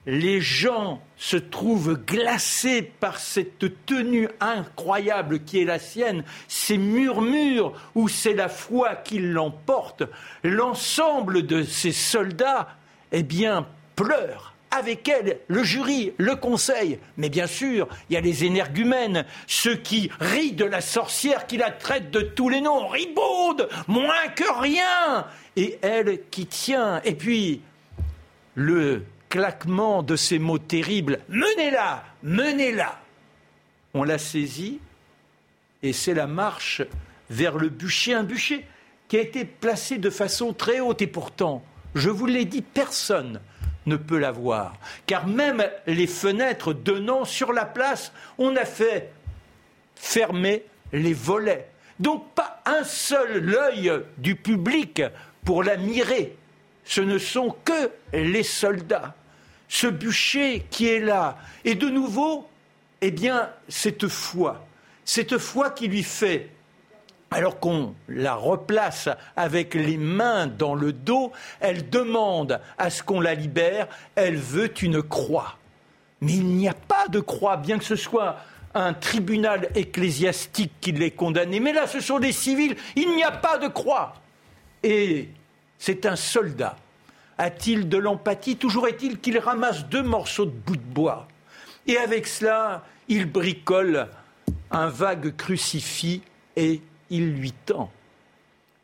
les gens se trouvent glacés par cette tenue incroyable qui est la sienne, ces murmures où c'est la foi qui l'emporte, l'ensemble de ces soldats, eh bien, pleurent avec elle, le jury, le conseil. Mais bien sûr, il y a les énergumènes, ceux qui rient de la sorcière, qui la traite de tous les noms, ribaude, moins que rien, et elle qui tient. Et puis, le claquement de ces mots terribles, menez-la, menez-la. On l'a saisie, et c'est la marche vers le bûcher, un bûcher qui a été placé de façon très haute, et pourtant, je vous l'ai dit, personne ne peut la voir. Car même les fenêtres donnant sur la place, on a fait fermer les volets. Donc pas un seul œil du public pour la mirer. Ce ne sont que les soldats. Ce bûcher qui est là. Et de nouveau, eh bien, cette foi. Cette foi qui lui fait alors qu'on la replace avec les mains dans le dos, elle demande à ce qu'on la libère, elle veut une croix. Mais il n'y a pas de croix, bien que ce soit un tribunal ecclésiastique qui l'ait condamné. Mais là, ce sont des civils, il n'y a pas de croix. Et c'est un soldat. A-t-il de l'empathie Toujours est-il qu'il ramasse deux morceaux de bout de bois. Et avec cela, il bricole un vague crucifix et il lui tend.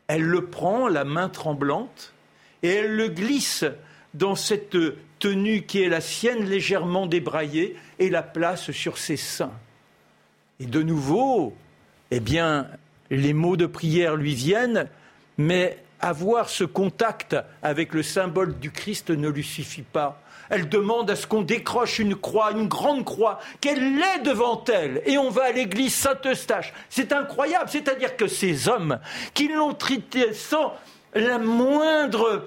Elle le prend, la main tremblante, et elle le glisse dans cette tenue qui est la sienne, légèrement débraillée, et la place sur ses seins. Et de nouveau, eh bien, les mots de prière lui viennent, mais avoir ce contact avec le symbole du Christ ne lui suffit pas. Elle demande à ce qu'on décroche une croix, une grande croix, qu'elle l'ait devant elle. Et on va à l'église Saint-Eustache. C'est incroyable. C'est-à-dire que ces hommes qui l'ont traité sans la moindre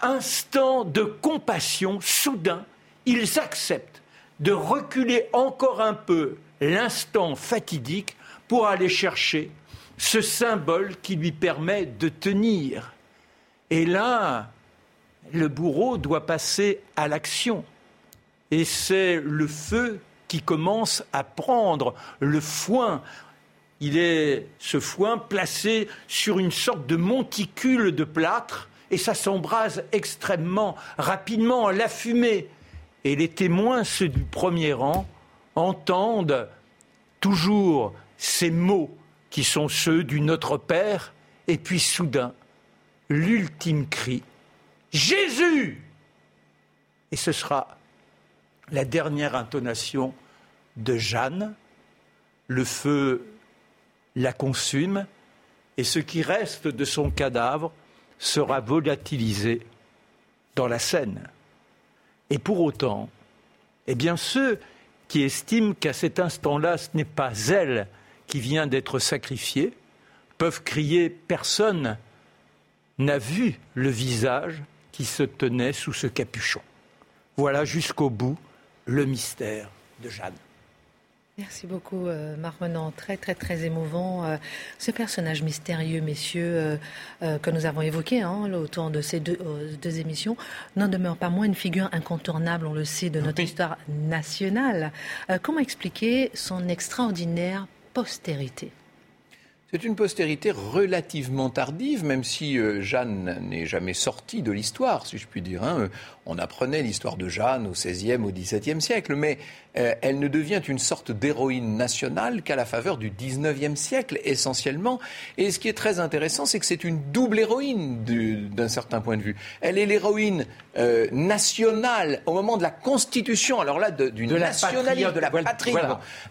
instant de compassion, soudain, ils acceptent de reculer encore un peu l'instant fatidique pour aller chercher ce symbole qui lui permet de tenir. Et là, le bourreau doit passer à l'action. Et c'est le feu qui commence à prendre le foin. Il est ce foin placé sur une sorte de monticule de plâtre et ça s'embrase extrêmement rapidement, la fumée. Et les témoins, ceux du premier rang, entendent toujours ces mots qui sont ceux du Notre Père, et puis soudain, l'ultime cri Jésus Et ce sera la dernière intonation de Jeanne. Le feu la consume et ce qui reste de son cadavre sera volatilisé dans la Seine. Et pour autant, eh ceux qui estiment qu'à cet instant-là, ce n'est pas elle qui vient d'être sacrifiée, peuvent crier Personne n'a vu le visage qui se tenait sous ce capuchon. Voilà jusqu'au bout le mystère de Jeanne. Merci beaucoup, euh, Marc Menant. Très, très, très émouvant. Euh, ce personnage mystérieux, messieurs, euh, que nous avons évoqué hein, autour de ces deux, deux émissions, n'en demeure pas moins une figure incontournable, on le sait, de notre histoire nationale. comment expliquer son extraordinaire postérité? C'est une postérité relativement tardive, même si euh, Jeanne n'est jamais sortie de l'histoire, si je puis dire. Hein. On apprenait l'histoire de Jeanne au XVIe, au XVIIe siècle, mais euh, elle ne devient une sorte d'héroïne nationale qu'à la faveur du XIXe siècle, essentiellement. Et ce qui est très intéressant, c'est que c'est une double héroïne d'un certain point de vue. Elle est l'héroïne euh, nationale au moment de la Constitution, alors là, d'une nationalité, de la patrie.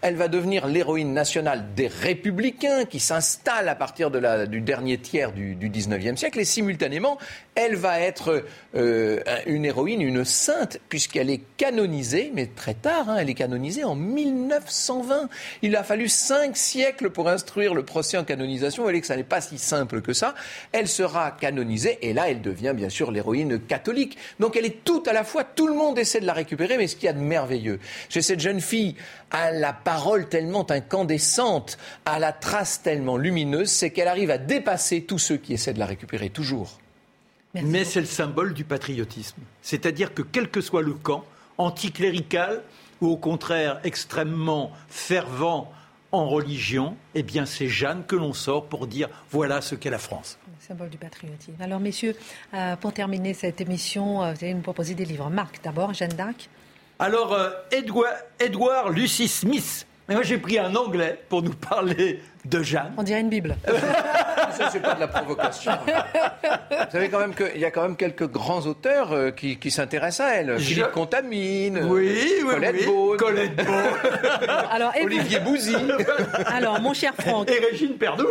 Elle va devenir l'héroïne nationale des républicains qui s'inscrivent s'installe à partir de la, du dernier tiers du, du 19e siècle et simultanément, elle va être euh, une héroïne, une sainte, puisqu'elle est canonisée, mais très tard, hein, elle est canonisée en 1920. Il a fallu cinq siècles pour instruire le procès en canonisation. Vous voyez que ça n'est pas si simple que ça. Elle sera canonisée et là, elle devient bien sûr l'héroïne catholique. Donc elle est tout à la fois, tout le monde essaie de la récupérer, mais ce qu'il y a de merveilleux, chez cette jeune fille à la parole tellement incandescente, à la trace tellement lumineuse, c'est qu'elle arrive à dépasser tous ceux qui essaient de la récupérer toujours. Mais c'est le symbole du patriotisme. C'est-à-dire que quel que soit le camp, anticlérical ou au contraire extrêmement fervent en religion, eh bien c'est Jeanne que l'on sort pour dire voilà ce qu'est la France. Le symbole du patriotisme. Alors messieurs, euh, pour terminer cette émission, euh, vous allez nous proposer des livres. Marc d'abord, Jeanne d'Arc. Alors, euh, Edward Lucy Smith. moi, j'ai pris un anglais pour nous <laughs> parler de Jeanne. On dirait une Bible. <laughs> Ça, c'est pas de la provocation. Vous savez quand même qu'il y a quand même quelques grands auteurs euh, qui, s'intéressent à elle. Philippe Contamine, oui, oui, Colette oui. Beaune, Colette <laughs> Alors, Olivier Bouzy. <laughs> alors, mon cher Franck. Et Régine Perdou.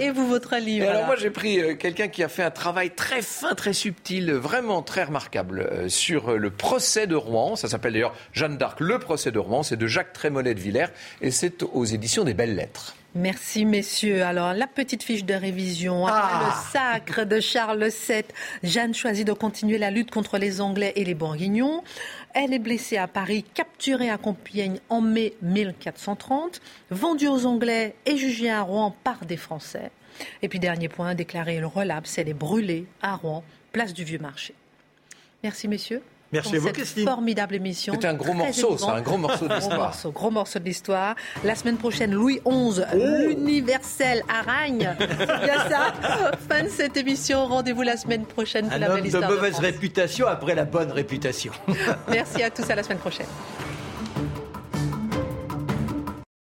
et vous, votre livre Alors, moi, j'ai pris euh, quelqu'un qui a fait un travail très fin, très subtil, vraiment très remarquable euh, sur le procès de Rouen. Ça s'appelle d'ailleurs Jeanne d'Arc, le procès de Rouen. C'est de Jacques Trémollet de Villers et c'est aux éditions des Belles Lettres. Merci, messieurs. Alors, la petite fiche de révision. Ah. le sacre de Charles VII, Jeanne choisit de continuer la lutte contre les Anglais et les Bourguignons. Elle est blessée à Paris, capturée à Compiègne en mai 1430, vendue aux Anglais et jugée à Rouen par des Français. Et puis, dernier point, déclarée le relapse, elle est brûlée à Rouen, place du Vieux Marché. Merci, messieurs. Merci à vous, cette formidable émission. C'est un gros morceau, c'est un gros morceau de l'histoire. Gros morceau, de l'histoire. La semaine prochaine, Louis XI, l'universel Aragne. bien ça. <laughs> Fin de cette émission. Rendez-vous la semaine prochaine pour la belle histoire. de mauvaise réputation après la bonne réputation. Merci à tous, à la semaine prochaine.